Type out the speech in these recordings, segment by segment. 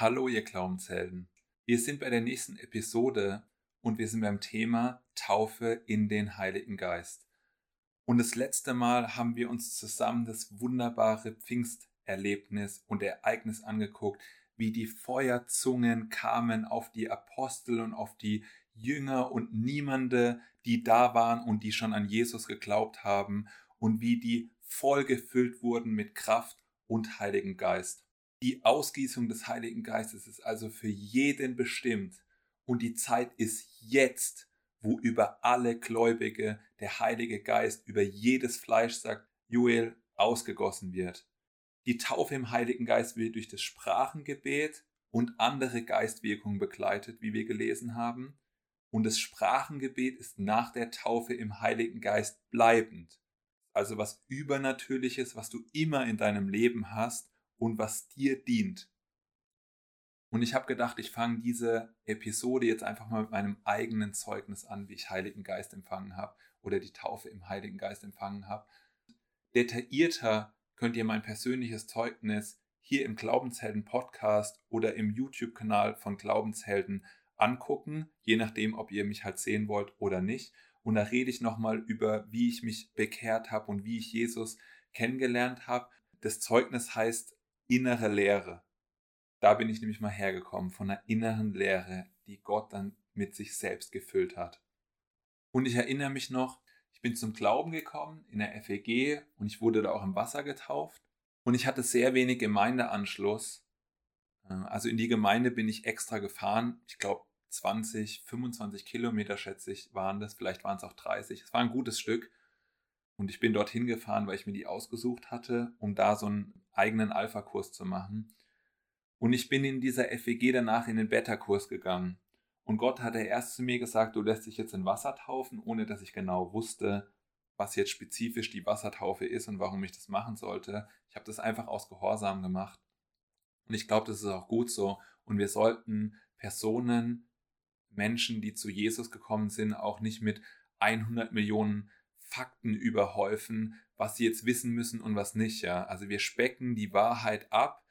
Hallo, ihr Glaubenshelden. Wir sind bei der nächsten Episode und wir sind beim Thema Taufe in den Heiligen Geist. Und das letzte Mal haben wir uns zusammen das wunderbare Pfingsterlebnis und Ereignis angeguckt, wie die Feuerzungen kamen auf die Apostel und auf die Jünger und niemande, die da waren und die schon an Jesus geglaubt haben und wie die vollgefüllt wurden mit Kraft und Heiligen Geist. Die Ausgießung des Heiligen Geistes ist also für jeden bestimmt und die Zeit ist jetzt, wo über alle Gläubige der Heilige Geist über jedes Fleisch, sagt Joel, ausgegossen wird. Die Taufe im Heiligen Geist wird durch das Sprachengebet und andere Geistwirkungen begleitet, wie wir gelesen haben. Und das Sprachengebet ist nach der Taufe im Heiligen Geist bleibend. Also was Übernatürliches, was du immer in deinem Leben hast und was dir dient. Und ich habe gedacht, ich fange diese Episode jetzt einfach mal mit meinem eigenen Zeugnis an, wie ich Heiligen Geist empfangen habe oder die Taufe im Heiligen Geist empfangen habe. Detaillierter könnt ihr mein persönliches Zeugnis hier im Glaubenshelden Podcast oder im YouTube-Kanal von Glaubenshelden angucken, je nachdem, ob ihr mich halt sehen wollt oder nicht. Und da rede ich nochmal über, wie ich mich bekehrt habe und wie ich Jesus kennengelernt habe. Das Zeugnis heißt innere Lehre. Da bin ich nämlich mal hergekommen, von einer inneren Lehre, die Gott dann mit sich selbst gefüllt hat. Und ich erinnere mich noch, ich bin zum Glauben gekommen in der FEG und ich wurde da auch im Wasser getauft. Und ich hatte sehr wenig Gemeindeanschluss. Äh, also in die Gemeinde bin ich extra gefahren. Ich glaube 20, 25 Kilometer schätze ich waren das. Vielleicht waren es auch 30. Es war ein gutes Stück. Und ich bin dorthin gefahren, weil ich mir die ausgesucht hatte, um da so einen eigenen Alpha-Kurs zu machen. Und ich bin in dieser FEG danach in den Beta-Kurs gegangen. Und Gott hatte erst zu mir gesagt, du lässt dich jetzt in Wasser taufen, ohne dass ich genau wusste, was jetzt spezifisch die Wassertaufe ist und warum ich das machen sollte. Ich habe das einfach aus Gehorsam gemacht. Und ich glaube, das ist auch gut so. Und wir sollten Personen, Menschen, die zu Jesus gekommen sind, auch nicht mit 100 Millionen Fakten überhäufen, was sie jetzt wissen müssen und was nicht, ja. Also wir specken die Wahrheit ab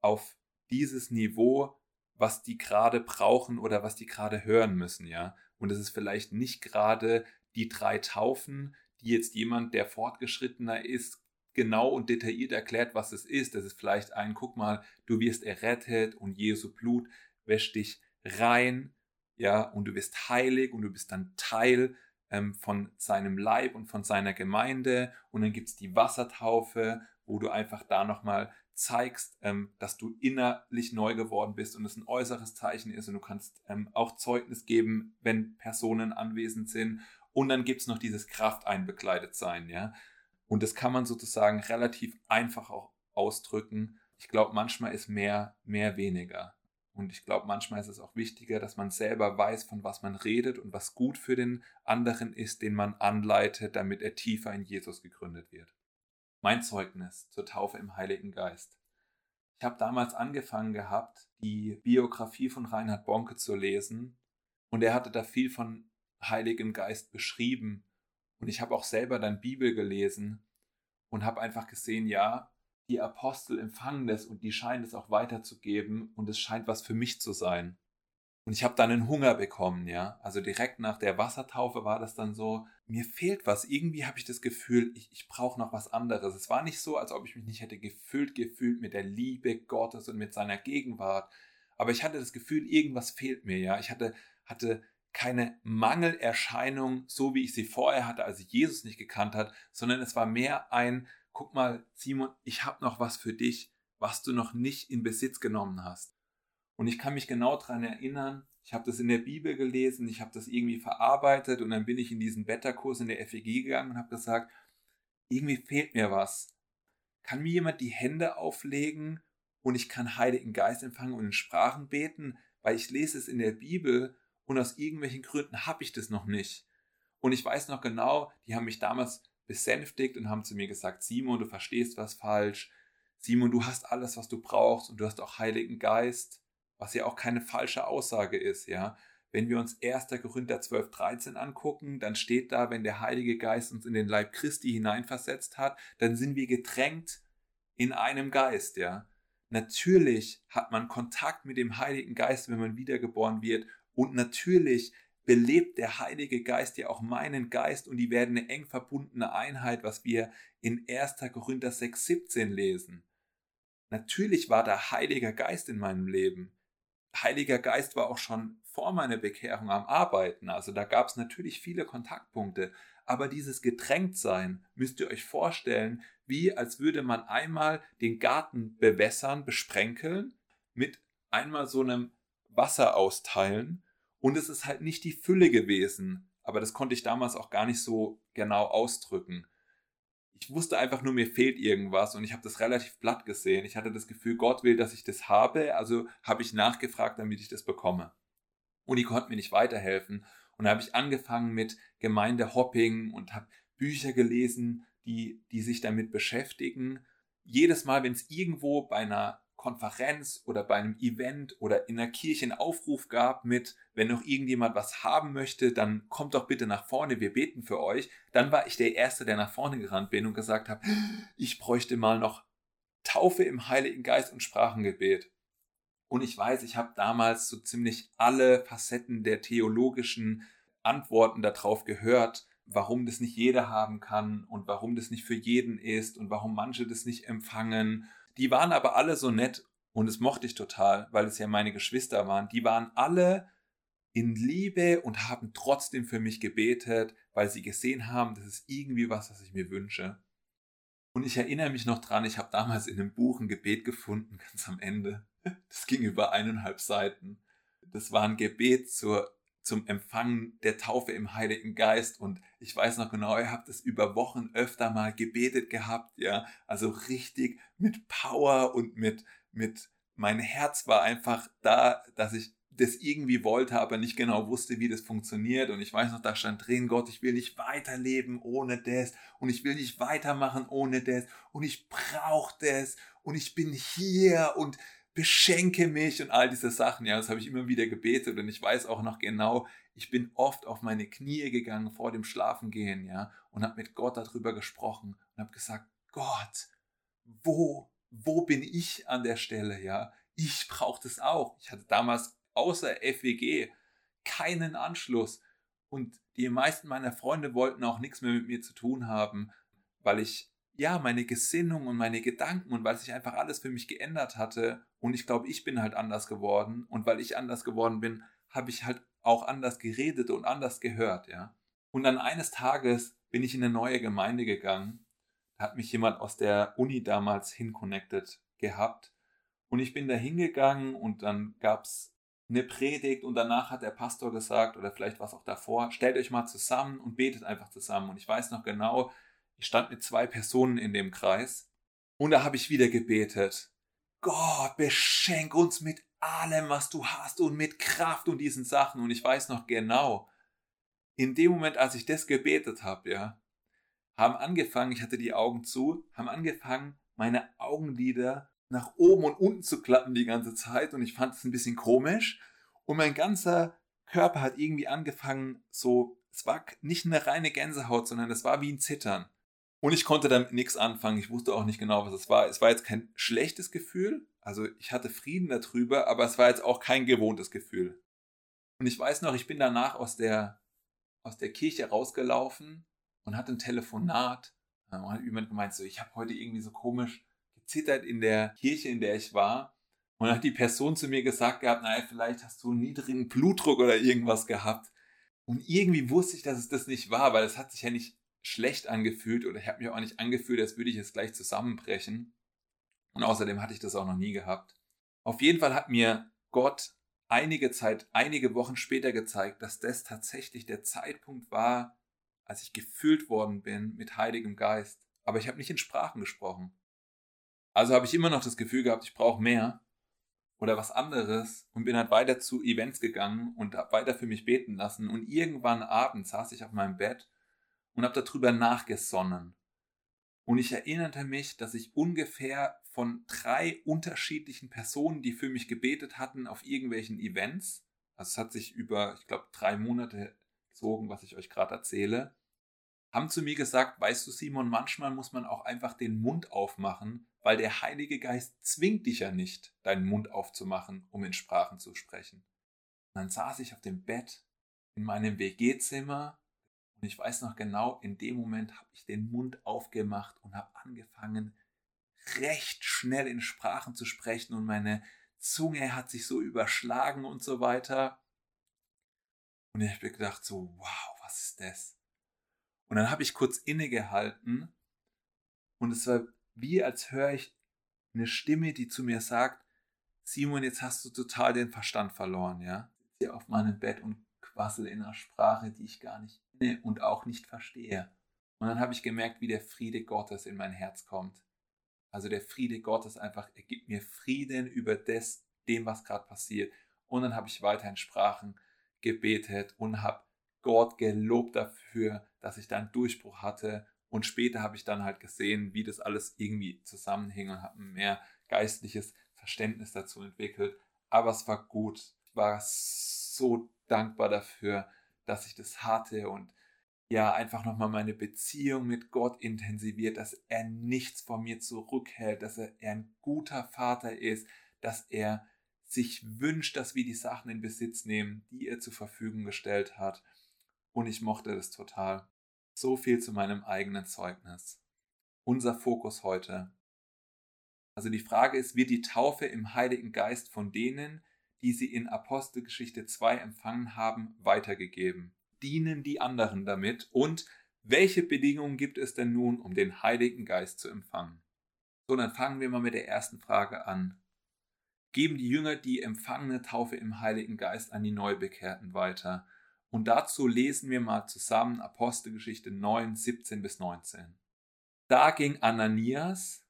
auf dieses Niveau, was die gerade brauchen oder was die gerade hören müssen, ja. Und es ist vielleicht nicht gerade die drei Taufen, die jetzt jemand, der fortgeschrittener ist, genau und detailliert erklärt, was es ist. Das ist vielleicht ein, guck mal, du wirst errettet und Jesu Blut wäscht dich rein, ja, und du wirst heilig und du bist dann Teil ähm, von seinem Leib und von seiner Gemeinde. Und dann gibt es die Wassertaufe, wo du einfach da nochmal zeigst, ähm, dass du innerlich neu geworden bist und es ein äußeres Zeichen ist und du kannst ähm, auch Zeugnis geben, wenn Personen anwesend sind. Und dann gibt es noch dieses Krafteinbekleidet sein, ja. Und das kann man sozusagen relativ einfach auch ausdrücken. Ich glaube, manchmal ist mehr, mehr weniger. Und ich glaube, manchmal ist es auch wichtiger, dass man selber weiß, von was man redet und was gut für den anderen ist, den man anleitet, damit er tiefer in Jesus gegründet wird. Mein Zeugnis zur Taufe im Heiligen Geist. Ich habe damals angefangen gehabt, die Biografie von Reinhard Bonke zu lesen und er hatte da viel von Heiligem Geist beschrieben und ich habe auch selber dann Bibel gelesen und habe einfach gesehen, ja, die Apostel empfangen das und die scheinen es auch weiterzugeben und es scheint was für mich zu sein. Und ich habe dann einen Hunger bekommen, ja. Also direkt nach der Wassertaufe war das dann so, mir fehlt was. Irgendwie habe ich das Gefühl, ich, ich brauche noch was anderes. Es war nicht so, als ob ich mich nicht hätte gefüllt gefühlt mit der Liebe Gottes und mit seiner Gegenwart. Aber ich hatte das Gefühl, irgendwas fehlt mir, ja. Ich hatte, hatte keine Mangelerscheinung, so wie ich sie vorher hatte, als ich Jesus nicht gekannt hat, sondern es war mehr ein, guck mal, Simon, ich habe noch was für dich, was du noch nicht in Besitz genommen hast. Und ich kann mich genau daran erinnern, ich habe das in der Bibel gelesen, ich habe das irgendwie verarbeitet und dann bin ich in diesen Beta-Kurs in der FEG gegangen und habe gesagt, irgendwie fehlt mir was. Kann mir jemand die Hände auflegen und ich kann Heiligen Geist empfangen und in Sprachen beten, weil ich lese es in der Bibel und aus irgendwelchen Gründen habe ich das noch nicht. Und ich weiß noch genau, die haben mich damals besänftigt und haben zu mir gesagt, Simon, du verstehst was falsch. Simon, du hast alles, was du brauchst und du hast auch Heiligen Geist, was ja auch keine falsche Aussage ist, ja. Wenn wir uns 1. Korinther 12, 13 angucken, dann steht da, wenn der Heilige Geist uns in den Leib Christi hineinversetzt hat, dann sind wir getränkt in einem Geist, ja. Natürlich hat man Kontakt mit dem Heiligen Geist, wenn man wiedergeboren wird. Und natürlich belebt der Heilige Geist ja auch meinen Geist und die werden eine eng verbundene Einheit, was wir in 1. Korinther 6, 17 lesen. Natürlich war der Heilige Geist in meinem Leben. Heiliger Geist war auch schon vor meiner Bekehrung am Arbeiten. Also da gab es natürlich viele Kontaktpunkte. Aber dieses Getränktsein müsst ihr euch vorstellen, wie als würde man einmal den Garten bewässern, besprenkeln, mit einmal so einem Wasser austeilen. Und es ist halt nicht die Fülle gewesen. Aber das konnte ich damals auch gar nicht so genau ausdrücken ich wusste einfach nur, mir fehlt irgendwas und ich habe das relativ platt gesehen. Ich hatte das Gefühl, Gott will, dass ich das habe, also habe ich nachgefragt, damit ich das bekomme. Und die konnten mir nicht weiterhelfen. Und da habe ich angefangen mit Gemeindehopping und habe Bücher gelesen, die, die sich damit beschäftigen. Jedes Mal, wenn es irgendwo bei einer Konferenz oder bei einem Event oder in der Kirche einen Aufruf gab mit, wenn noch irgendjemand was haben möchte, dann kommt doch bitte nach vorne, wir beten für euch. Dann war ich der Erste, der nach vorne gerannt bin und gesagt habe, ich bräuchte mal noch Taufe im Heiligen Geist und Sprachengebet. Und ich weiß, ich habe damals so ziemlich alle Facetten der theologischen Antworten darauf gehört, warum das nicht jeder haben kann und warum das nicht für jeden ist und warum manche das nicht empfangen die waren aber alle so nett und es mochte ich total, weil es ja meine Geschwister waren. Die waren alle in Liebe und haben trotzdem für mich gebetet, weil sie gesehen haben, das ist irgendwie was, was ich mir wünsche. Und ich erinnere mich noch dran, ich habe damals in einem Buch ein Gebet gefunden, ganz am Ende. Das ging über eineinhalb Seiten. Das war ein Gebet zur zum Empfangen der Taufe im Heiligen Geist. Und ich weiß noch genau, ihr habt es über Wochen öfter mal gebetet gehabt, ja. Also richtig mit Power und mit, mit, mein Herz war einfach da, dass ich das irgendwie wollte, aber nicht genau wusste, wie das funktioniert. Und ich weiß noch, da stand drin, Gott, ich will nicht weiterleben ohne das. Und ich will nicht weitermachen ohne das. Und ich brauche das. Und ich bin hier. Und beschenke mich und all diese Sachen. Ja, das habe ich immer wieder gebetet und ich weiß auch noch genau, ich bin oft auf meine Knie gegangen vor dem Schlafengehen, ja, und habe mit Gott darüber gesprochen und habe gesagt, Gott, wo, wo bin ich an der Stelle, ja? Ich brauche das auch. Ich hatte damals außer FWG keinen Anschluss und die meisten meiner Freunde wollten auch nichts mehr mit mir zu tun haben, weil ich ja, meine Gesinnung und meine Gedanken und weil sich einfach alles für mich geändert hatte und ich glaube, ich bin halt anders geworden und weil ich anders geworden bin, habe ich halt auch anders geredet und anders gehört, ja. Und dann eines Tages bin ich in eine neue Gemeinde gegangen. Da hat mich jemand aus der Uni damals hinconnected gehabt und ich bin da hingegangen und dann gab es eine Predigt und danach hat der Pastor gesagt oder vielleicht war es auch davor, stellt euch mal zusammen und betet einfach zusammen. Und ich weiß noch genau, ich stand mit zwei Personen in dem Kreis und da habe ich wieder gebetet. Gott, beschenk uns mit allem, was du hast und mit Kraft und diesen Sachen. Und ich weiß noch genau, in dem Moment, als ich das gebetet habe, ja, haben angefangen, ich hatte die Augen zu, haben angefangen, meine Augenlider nach oben und unten zu klappen die ganze Zeit und ich fand es ein bisschen komisch und mein ganzer Körper hat irgendwie angefangen, so, es war nicht eine reine Gänsehaut, sondern es war wie ein Zittern. Und ich konnte damit nichts anfangen. Ich wusste auch nicht genau, was es war. Es war jetzt kein schlechtes Gefühl. Also ich hatte Frieden darüber, aber es war jetzt auch kein gewohntes Gefühl. Und ich weiß noch, ich bin danach aus der, aus der Kirche rausgelaufen und hatte ein Telefonat. Da hat jemand gemeint, so, ich habe heute irgendwie so komisch gezittert in der Kirche, in der ich war. Und dann hat die Person zu mir gesagt gehabt, naja, vielleicht hast du einen niedrigen Blutdruck oder irgendwas gehabt. Und irgendwie wusste ich, dass es das nicht war, weil es hat sich ja nicht schlecht angefühlt oder ich habe mich auch nicht angefühlt, als würde ich jetzt gleich zusammenbrechen. Und außerdem hatte ich das auch noch nie gehabt. Auf jeden Fall hat mir Gott einige Zeit, einige Wochen später gezeigt, dass das tatsächlich der Zeitpunkt war, als ich gefüllt worden bin mit Heiligem Geist. Aber ich habe nicht in Sprachen gesprochen. Also habe ich immer noch das Gefühl gehabt, ich brauche mehr oder was anderes und bin halt weiter zu Events gegangen und habe weiter für mich beten lassen. Und irgendwann abends saß ich auf meinem Bett und habe darüber nachgesonnen. Und ich erinnerte mich, dass ich ungefähr von drei unterschiedlichen Personen, die für mich gebetet hatten, auf irgendwelchen Events, also es hat sich über, ich glaube, drei Monate gezogen, was ich euch gerade erzähle, haben zu mir gesagt, weißt du Simon, manchmal muss man auch einfach den Mund aufmachen, weil der Heilige Geist zwingt dich ja nicht, deinen Mund aufzumachen, um in Sprachen zu sprechen. Und dann saß ich auf dem Bett in meinem WG-Zimmer und ich weiß noch genau, in dem Moment habe ich den Mund aufgemacht und habe angefangen, recht schnell in Sprachen zu sprechen und meine Zunge hat sich so überschlagen und so weiter. Und ich habe gedacht so, wow, was ist das? Und dann habe ich kurz innegehalten und es war wie als höre ich eine Stimme, die zu mir sagt, Simon, jetzt hast du total den Verstand verloren, ja? Ich sitze auf meinem Bett und quassel in einer Sprache, die ich gar nicht kenne und auch nicht verstehe. Und dann habe ich gemerkt, wie der Friede Gottes in mein Herz kommt. Also der Friede Gottes einfach, er gibt mir Frieden über das, dem, was gerade passiert. Und dann habe ich weiter in Sprachen gebetet und habe Gott gelobt dafür, dass ich da einen Durchbruch hatte. Und später habe ich dann halt gesehen, wie das alles irgendwie zusammenhing und habe ein mehr geistliches Verständnis dazu entwickelt. Aber es war gut. Ich war so dankbar dafür, dass ich das hatte und ja, einfach nochmal meine Beziehung mit Gott intensiviert, dass er nichts von mir zurückhält, dass er, ein guter Vater ist, dass er sich wünscht, dass wir die Sachen in Besitz nehmen, die er zur Verfügung gestellt hat. Und ich mochte das total. So viel zu meinem eigenen Zeugnis. Unser Fokus heute. Also die Frage ist, wird die Taufe im Heiligen Geist von denen, die sie in Apostelgeschichte 2 empfangen haben, weitergegeben? Dienen die anderen damit? Und welche Bedingungen gibt es denn nun, um den Heiligen Geist zu empfangen? So, dann fangen wir mal mit der ersten Frage an geben die Jünger die empfangene Taufe im Heiligen Geist an die Neubekehrten weiter. Und dazu lesen wir mal zusammen Apostelgeschichte 9, 17 bis 19. Da ging Ananias,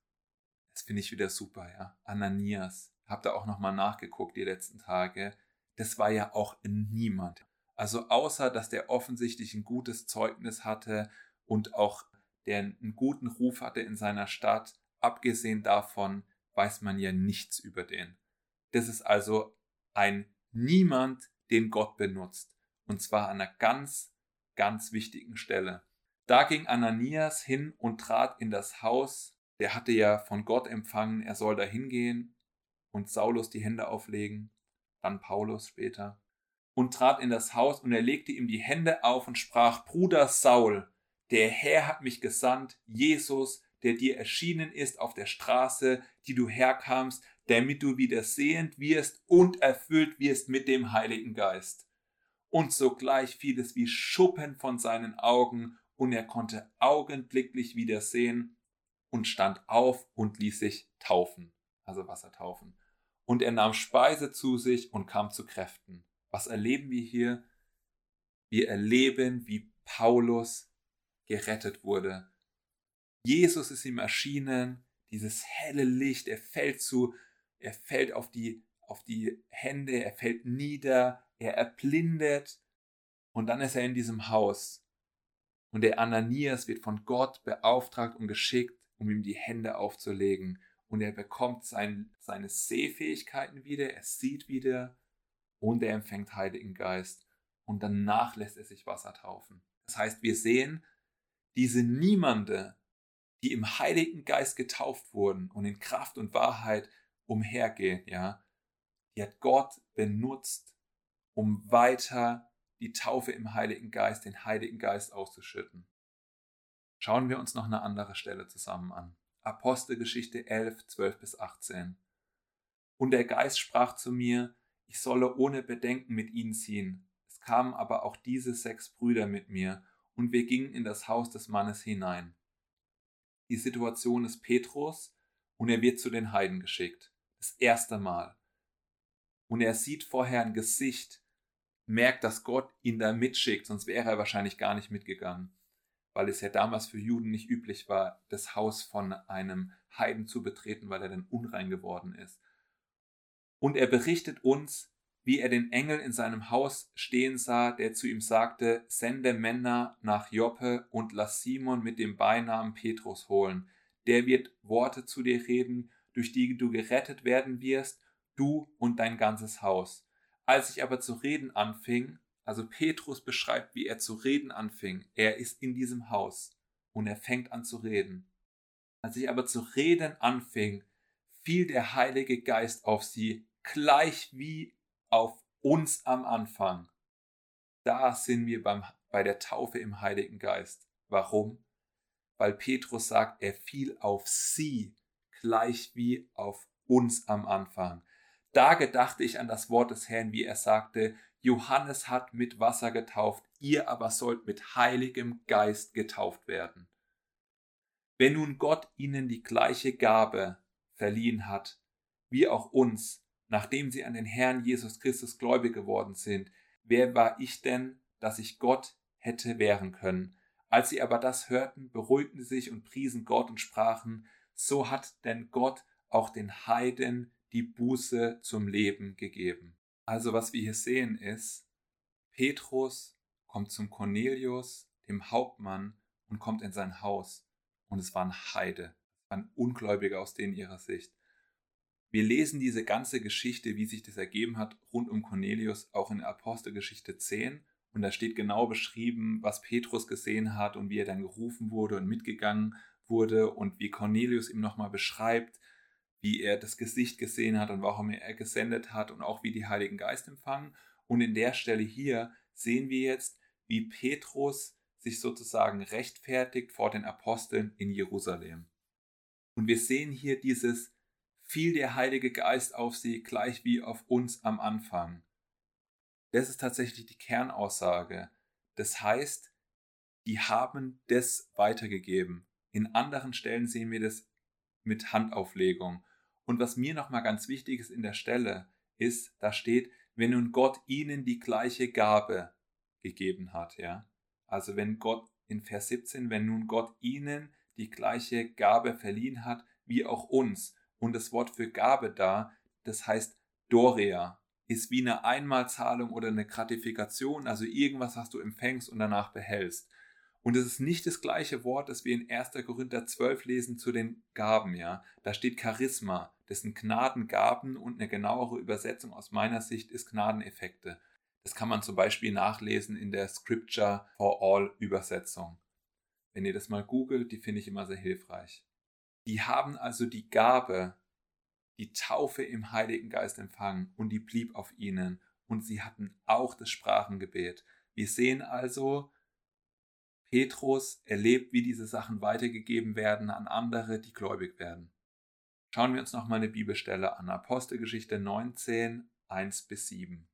das finde ich wieder super, ja, Ananias, habt ihr auch nochmal nachgeguckt die letzten Tage, das war ja auch niemand. Also außer, dass der offensichtlich ein gutes Zeugnis hatte und auch der einen guten Ruf hatte in seiner Stadt, abgesehen davon weiß man ja nichts über den. Das ist also ein Niemand, den Gott benutzt. Und zwar an einer ganz, ganz wichtigen Stelle. Da ging Ananias hin und trat in das Haus. Der hatte ja von Gott empfangen, er soll da hingehen und Saulus die Hände auflegen, dann Paulus später, und trat in das Haus und er legte ihm die Hände auf und sprach, Bruder Saul, der Herr hat mich gesandt, Jesus, der dir erschienen ist auf der Straße, die du herkamst, damit du wieder sehend wirst und erfüllt wirst mit dem Heiligen Geist. Und sogleich fiel es wie Schuppen von seinen Augen, und er konnte augenblicklich wieder sehen und stand auf und ließ sich taufen, also Wasser taufen. Und er nahm Speise zu sich und kam zu Kräften. Was erleben wir hier? Wir erleben, wie Paulus gerettet wurde. Jesus ist ihm erschienen, dieses helle Licht, er fällt zu er fällt auf die, auf die Hände, er fällt nieder, er erblindet und dann ist er in diesem Haus. Und der Ananias wird von Gott beauftragt und geschickt, um ihm die Hände aufzulegen. Und er bekommt sein, seine Sehfähigkeiten wieder, er sieht wieder und er empfängt Heiligen Geist. Und danach lässt er sich Wasser taufen. Das heißt, wir sehen diese Niemande, die im Heiligen Geist getauft wurden und in Kraft und Wahrheit umhergehen, ja, die hat Gott benutzt, um weiter die Taufe im Heiligen Geist, den Heiligen Geist auszuschütten. Schauen wir uns noch eine andere Stelle zusammen an. Apostelgeschichte 11, 12 bis 18. Und der Geist sprach zu mir, ich solle ohne Bedenken mit ihnen ziehen. Es kamen aber auch diese sechs Brüder mit mir, und wir gingen in das Haus des Mannes hinein. Die Situation ist Petrus, und er wird zu den Heiden geschickt. Das erste Mal. Und er sieht vorher ein Gesicht, merkt, dass Gott ihn da mitschickt, sonst wäre er wahrscheinlich gar nicht mitgegangen, weil es ja damals für Juden nicht üblich war, das Haus von einem Heiden zu betreten, weil er dann unrein geworden ist. Und er berichtet uns, wie er den Engel in seinem Haus stehen sah, der zu ihm sagte, sende Männer nach Joppe und lass Simon mit dem Beinamen Petrus holen. Der wird Worte zu dir reden, durch die du gerettet werden wirst, du und dein ganzes Haus. Als ich aber zu reden anfing, Also Petrus beschreibt, wie er zu reden anfing. Er ist in diesem Haus und er fängt an zu reden. Als ich aber zu reden anfing, fiel der Heilige Geist auf sie, gleich wie auf uns am Anfang. Da sind wir beim, bei der Taufe im Heiligen Geist. Warum? Weil Petrus sagt, er fiel auf sie, gleich wie auf uns am Anfang. Da gedachte ich an das Wort des Herrn, wie er sagte, Johannes hat mit Wasser getauft, ihr aber sollt mit heiligem Geist getauft werden. Wenn nun Gott ihnen die gleiche Gabe verliehen hat, wie auch uns, nachdem sie an den Herrn Jesus Christus gläubig geworden sind, wer war ich denn, dass ich Gott hätte wehren können? Als sie aber das hörten, beruhigten sie sich und priesen Gott und sprachen, so hat denn Gott auch den Heiden die Buße zum Leben gegeben. Also was wir hier sehen ist, Petrus kommt zum Cornelius, dem Hauptmann, und kommt in sein Haus und es waren Heide, waren Ungläubige aus denen ihrer Sicht. Wir lesen diese ganze Geschichte, wie sich das ergeben hat, rund um Cornelius, auch in der Apostelgeschichte 10. Und da steht genau beschrieben, was Petrus gesehen hat und wie er dann gerufen wurde und mitgegangen wurde und wie Cornelius ihm nochmal beschreibt, wie er das Gesicht gesehen hat und warum er gesendet hat und auch wie die Heiligen Geist empfangen. Und in der Stelle hier sehen wir jetzt, wie Petrus sich sozusagen rechtfertigt vor den Aposteln in Jerusalem. Und wir sehen hier dieses fiel der Heilige Geist auf sie gleich wie auf uns am Anfang. Das ist tatsächlich die Kernaussage. Das heißt, die haben das weitergegeben. In anderen Stellen sehen wir das mit Handauflegung. Und was mir nochmal ganz wichtig ist in der Stelle, ist, da steht, wenn nun Gott ihnen die gleiche Gabe gegeben hat, ja. Also wenn Gott in Vers 17, wenn nun Gott ihnen die gleiche Gabe verliehen hat, wie auch uns. Und das Wort für Gabe da, das heißt Doria, ist wie eine Einmalzahlung oder eine Gratifikation, also irgendwas, was du empfängst und danach behältst. Und es ist nicht das gleiche Wort, das wir in 1. Korinther 12 lesen zu den Gaben, ja. Da steht Charisma, das sind Gnadengaben und eine genauere Übersetzung aus meiner Sicht ist Gnadeneffekte. Das kann man zum Beispiel nachlesen in der Scripture for All Übersetzung. Wenn ihr das mal googelt, die finde ich immer sehr hilfreich. Die haben also die Gabe, die Taufe im Heiligen Geist empfangen und die blieb auf ihnen und sie hatten auch das Sprachengebet. Wir sehen also, Petrus erlebt, wie diese Sachen weitergegeben werden an andere, die gläubig werden. Schauen wir uns noch mal eine Bibelstelle an. Apostelgeschichte 19, 1 bis 7.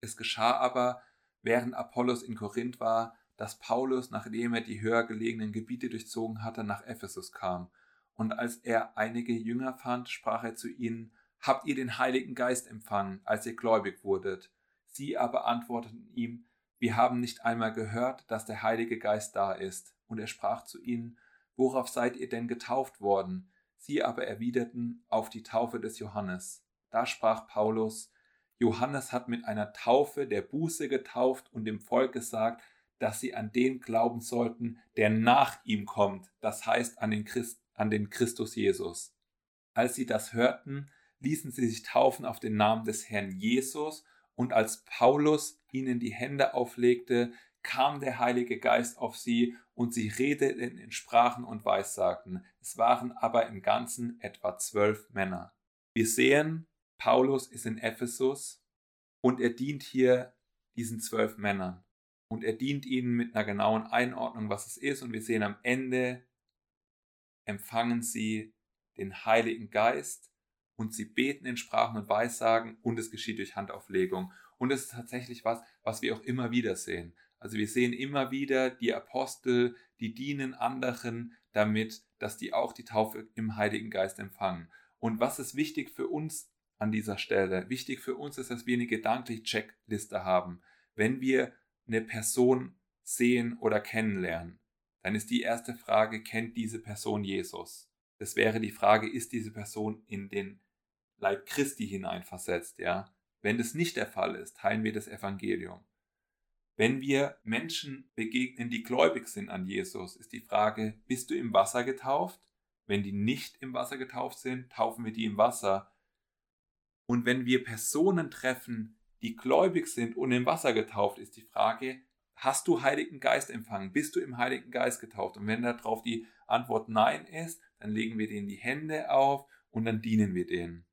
Es geschah aber, während Apollos in Korinth war, dass Paulus, nachdem er die höher gelegenen Gebiete durchzogen hatte, nach Ephesus kam. Und als er einige Jünger fand, sprach er zu ihnen, Habt ihr den Heiligen Geist empfangen, als ihr gläubig wurdet? Sie aber antworteten ihm, Wir haben nicht einmal gehört, dass der Heilige Geist da ist. Und er sprach zu ihnen, Worauf seid ihr denn getauft worden? Sie aber erwiderten, auf die Taufe des Johannes. Da sprach Paulus, Johannes hat mit einer Taufe der Buße getauft und dem Volk gesagt, dass sie an den glauben sollten, der nach ihm kommt, das heißt an den, Christ, an den Christus Jesus. Als sie das hörten, ließen sie sich taufen auf den Namen des Herrn Jesus, und als Paulus ihnen die Hände auflegte, kam der Heilige Geist auf sie, und sie redeten in Sprachen und Weissagten. Es waren aber im Ganzen etwa zwölf Männer. Wir sehen, Paulus ist in Ephesus und er dient hier diesen zwölf Männern. Und er dient ihnen mit einer genauen Einordnung, was es ist. Und wir sehen am Ende empfangen sie den Heiligen Geist und sie beten in Sprachen und Weissagen und es geschieht durch Handauflegung. Und es ist tatsächlich was, was wir auch immer wieder sehen. Also wir sehen immer wieder die Apostel, die dienen anderen damit, dass die auch die Taufe im Heiligen Geist empfangen. Und was ist wichtig für uns an dieser Stelle. Wichtig für uns ist, dass wir eine gedankliche Checkliste haben. Wenn wir eine Person sehen oder kennenlernen, dann ist die erste Frage, kennt diese Person Jesus? Das wäre die Frage, ist diese Person in den Leib Christi hineinversetzt, ja? Wenn das nicht der Fall ist, teilen wir das Evangelium. Wenn wir Menschen begegnen, die gläubig sind an Jesus, ist die Frage, bist du im Wasser getauft? Wenn die nicht im Wasser getauft sind, taufen wir die im Wasser. Und wenn wir Personen treffen, die gläubig sind und im Wasser getauft, ist die Frage, hast du Heiligen Geist empfangen? Bist du im Heiligen Geist getauft? Und wenn darauf die Antwort Nein ist, dann legen wir denen die Hände auf und dann dienen wir denen.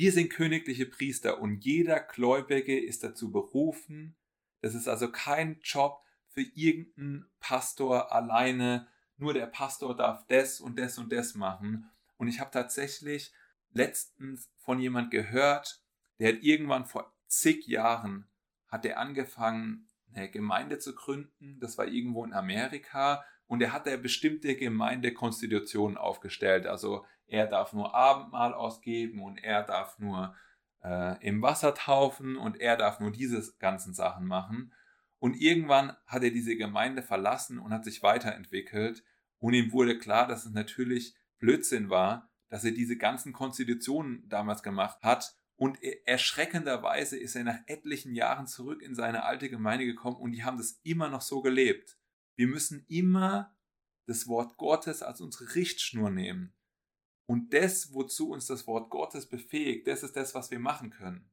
Wir sind königliche Priester und jeder Gläubige ist dazu berufen. Das ist also kein Job für irgendeinen Pastor alleine. Nur der Pastor darf das und das und das machen. Und ich habe tatsächlich letztens von jemand gehört, der hat irgendwann vor zig Jahren hat er angefangen, eine Gemeinde zu gründen. Das war irgendwo in Amerika. Und er hat da bestimmte Gemeindekonstitutionen aufgestellt. Also er darf nur Abendmahl ausgeben und er darf nur äh, im Wasser taufen und er darf nur diese ganzen Sachen machen. Und irgendwann hat er diese Gemeinde verlassen und hat sich weiterentwickelt. Und ihm wurde klar, dass es natürlich Blödsinn war, dass er diese ganzen Konstitutionen damals gemacht hat. Und erschreckenderweise ist er nach etlichen Jahren zurück in seine alte Gemeinde gekommen und die haben das immer noch so gelebt. Wir müssen immer das Wort Gottes als unsere Richtschnur nehmen. Und das, wozu uns das Wort Gottes befähigt, das ist das, was wir machen können.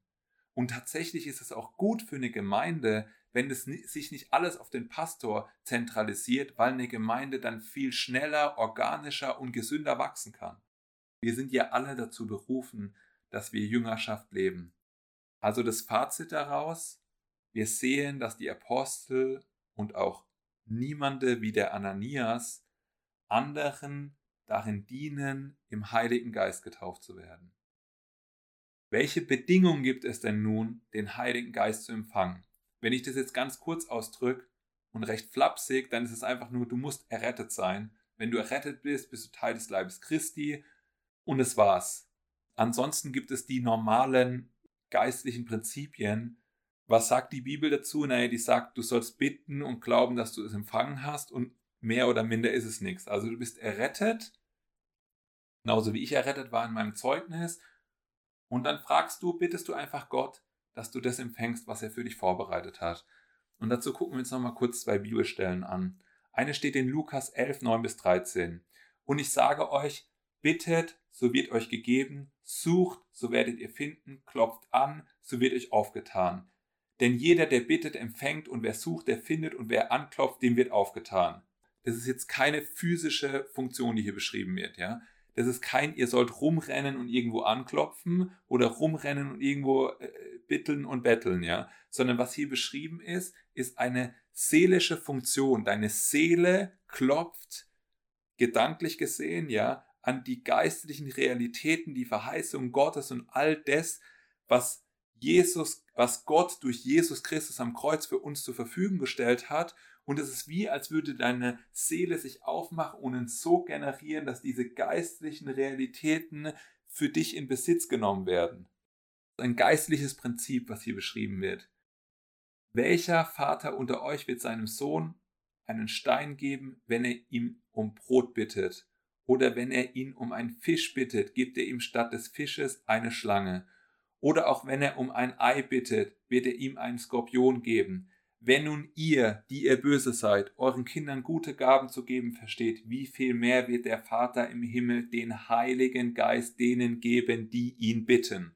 Und tatsächlich ist es auch gut für eine Gemeinde, wenn es sich nicht alles auf den Pastor zentralisiert, weil eine Gemeinde dann viel schneller, organischer und gesünder wachsen kann. Wir sind ja alle dazu berufen, dass wir Jüngerschaft leben. Also das Fazit daraus, wir sehen, dass die Apostel und auch niemande wie der Ananias anderen darin dienen, im Heiligen Geist getauft zu werden. Welche Bedingungen gibt es denn nun, den Heiligen Geist zu empfangen? Wenn ich das jetzt ganz kurz ausdrücke und recht flapsig, dann ist es einfach nur, du musst errettet sein. Wenn du errettet bist, bist du Teil des Leibes Christi und es war's. Ansonsten gibt es die normalen geistlichen Prinzipien. Was sagt die Bibel dazu? Naja, die sagt, du sollst bitten und glauben, dass du es empfangen hast und mehr oder minder ist es nichts. Also du bist errettet, genauso wie ich errettet war in meinem Zeugnis. Und dann fragst du, bittest du einfach Gott, dass du das empfängst, was er für dich vorbereitet hat. Und dazu gucken wir uns nochmal kurz zwei Bibelstellen an. Eine steht in Lukas 11, 9 bis 13. Und ich sage euch, bittet, so wird euch gegeben, sucht, so werdet ihr finden, klopft an, so wird euch aufgetan. Denn jeder, der bittet, empfängt, und wer sucht, der findet, und wer anklopft, dem wird aufgetan. Das ist jetzt keine physische Funktion, die hier beschrieben wird, ja. Das ist kein, ihr sollt rumrennen und irgendwo anklopfen oder rumrennen und irgendwo äh, bitteln und betteln, ja. Sondern was hier beschrieben ist, ist eine seelische Funktion. Deine Seele klopft, gedanklich gesehen, ja, an die geistlichen Realitäten, die Verheißung Gottes und all das, was Jesus, was Gott durch Jesus Christus am Kreuz für uns zur Verfügung gestellt hat. Und es ist wie, als würde deine Seele sich aufmachen und einen Sog generieren, dass diese geistlichen Realitäten für dich in Besitz genommen werden. Ein geistliches Prinzip, was hier beschrieben wird. Welcher Vater unter euch wird seinem Sohn einen Stein geben, wenn er ihm um Brot bittet? Oder wenn er ihn um einen Fisch bittet, gibt er ihm statt des Fisches eine Schlange. Oder auch wenn er um ein Ei bittet, wird er ihm einen Skorpion geben. Wenn nun ihr, die ihr böse seid, euren Kindern gute Gaben zu geben versteht, wie viel mehr wird der Vater im Himmel den Heiligen Geist denen geben, die ihn bitten.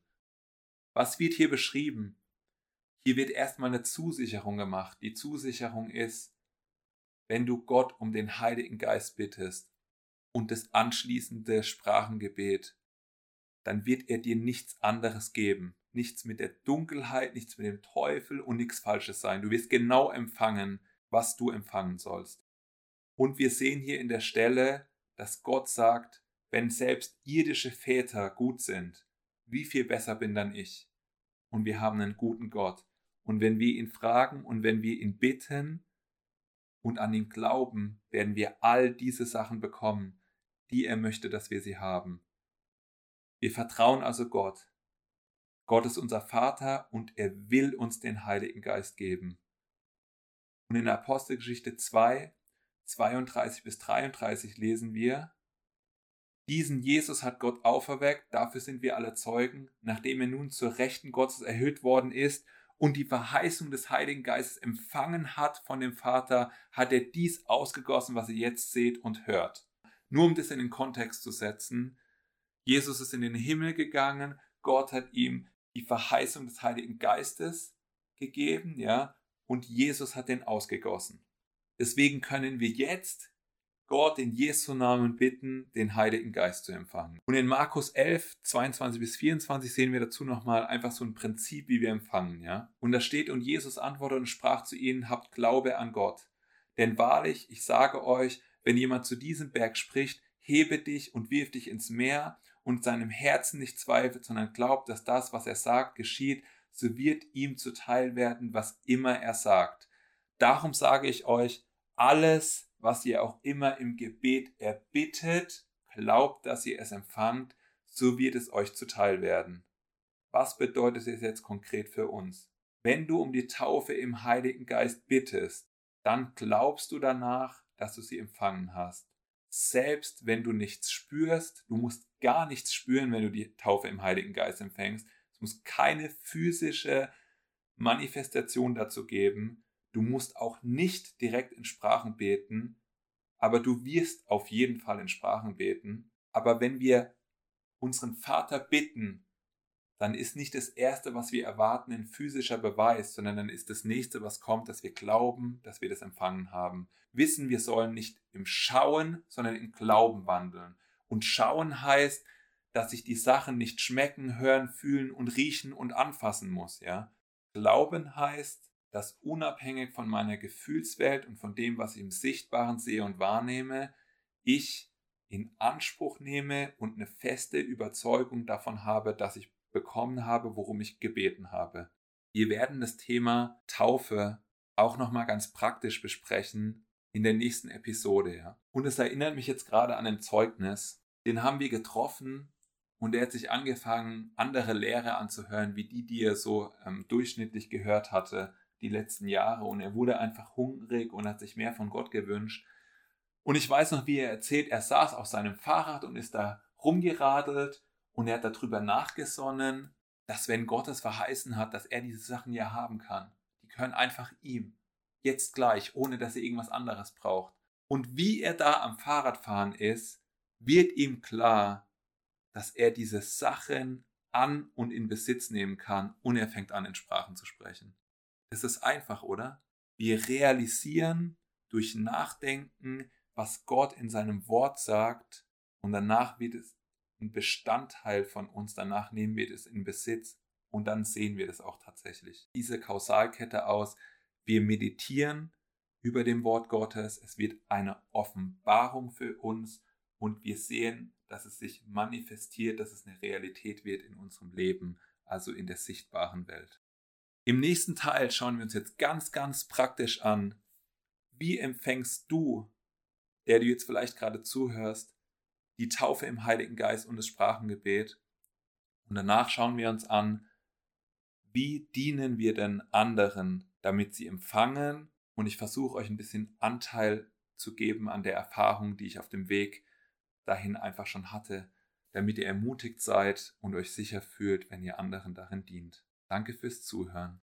Was wird hier beschrieben? Hier wird erstmal eine Zusicherung gemacht. Die Zusicherung ist, wenn du Gott um den Heiligen Geist bittest, und das anschließende Sprachengebet, dann wird er dir nichts anderes geben. Nichts mit der Dunkelheit, nichts mit dem Teufel und nichts Falsches sein. Du wirst genau empfangen, was du empfangen sollst. Und wir sehen hier in der Stelle, dass Gott sagt, wenn selbst irdische Väter gut sind, wie viel besser bin dann ich? Und wir haben einen guten Gott. Und wenn wir ihn fragen und wenn wir ihn bitten und an ihn glauben, werden wir all diese Sachen bekommen die er möchte, dass wir sie haben. Wir vertrauen also Gott. Gott ist unser Vater und er will uns den Heiligen Geist geben. Und in Apostelgeschichte 2, 32 bis 33 lesen wir, diesen Jesus hat Gott auferweckt, dafür sind wir alle Zeugen, nachdem er nun zur Rechten Gottes erhöht worden ist und die Verheißung des Heiligen Geistes empfangen hat von dem Vater, hat er dies ausgegossen, was ihr jetzt seht und hört. Nur um das in den Kontext zu setzen, Jesus ist in den Himmel gegangen, Gott hat ihm die Verheißung des Heiligen Geistes gegeben, ja, und Jesus hat den ausgegossen. Deswegen können wir jetzt Gott in Jesu Namen bitten, den Heiligen Geist zu empfangen. Und in Markus 11, 22 bis 24 sehen wir dazu nochmal einfach so ein Prinzip, wie wir empfangen, ja. Und da steht, und Jesus antwortete und sprach zu ihnen, habt Glaube an Gott. Denn wahrlich, ich sage euch, wenn jemand zu diesem Berg spricht, hebe dich und wirf dich ins Meer und seinem Herzen nicht zweifelt, sondern glaubt, dass das, was er sagt, geschieht, so wird ihm zuteil werden, was immer er sagt. Darum sage ich euch, alles, was ihr auch immer im Gebet erbittet, glaubt, dass ihr es empfangt, so wird es euch zuteil werden. Was bedeutet es jetzt konkret für uns? Wenn du um die Taufe im Heiligen Geist bittest, dann glaubst du danach, dass du sie empfangen hast. Selbst wenn du nichts spürst, du musst gar nichts spüren, wenn du die Taufe im Heiligen Geist empfängst. Es muss keine physische Manifestation dazu geben. Du musst auch nicht direkt in Sprachen beten, aber du wirst auf jeden Fall in Sprachen beten. Aber wenn wir unseren Vater bitten, dann ist nicht das Erste, was wir erwarten, ein physischer Beweis, sondern dann ist das Nächste, was kommt, dass wir glauben, dass wir das empfangen haben. Wissen, wir sollen nicht im Schauen, sondern im Glauben wandeln. Und Schauen heißt, dass ich die Sachen nicht schmecken, hören, fühlen und riechen und anfassen muss, ja. Glauben heißt, dass unabhängig von meiner Gefühlswelt und von dem, was ich im Sichtbaren sehe und wahrnehme, ich in Anspruch nehme und eine feste Überzeugung davon habe, dass ich bekommen habe, worum ich gebeten habe. Wir werden das Thema Taufe auch nochmal ganz praktisch besprechen in der nächsten Episode. Und es erinnert mich jetzt gerade an ein Zeugnis, den haben wir getroffen und er hat sich angefangen, andere Lehre anzuhören, wie die, die er so ähm, durchschnittlich gehört hatte die letzten Jahre und er wurde einfach hungrig und hat sich mehr von Gott gewünscht. Und ich weiß noch, wie er erzählt, er saß auf seinem Fahrrad und ist da rumgeradelt und er hat darüber nachgesonnen, dass wenn Gott es verheißen hat, dass er diese Sachen ja haben kann. Die können einfach ihm. Jetzt gleich, ohne dass er irgendwas anderes braucht. Und wie er da am Fahrradfahren ist, wird ihm klar, dass er diese Sachen an und in Besitz nehmen kann und er fängt an, in Sprachen zu sprechen. Es ist einfach, oder? Wir realisieren durch Nachdenken, was Gott in seinem Wort sagt, und danach wird es ein Bestandteil von uns, danach nehmen wir es in Besitz und dann sehen wir das auch tatsächlich. Diese Kausalkette aus, wir meditieren über dem Wort Gottes, es wird eine Offenbarung für uns und wir sehen, dass es sich manifestiert, dass es eine Realität wird in unserem Leben, also in der sichtbaren Welt. Im nächsten Teil schauen wir uns jetzt ganz, ganz praktisch an, wie empfängst du, der du jetzt vielleicht gerade zuhörst, die Taufe im Heiligen Geist und das Sprachengebet. Und danach schauen wir uns an, wie dienen wir denn anderen, damit sie empfangen. Und ich versuche euch ein bisschen Anteil zu geben an der Erfahrung, die ich auf dem Weg dahin einfach schon hatte, damit ihr ermutigt seid und euch sicher fühlt, wenn ihr anderen darin dient. Danke fürs Zuhören.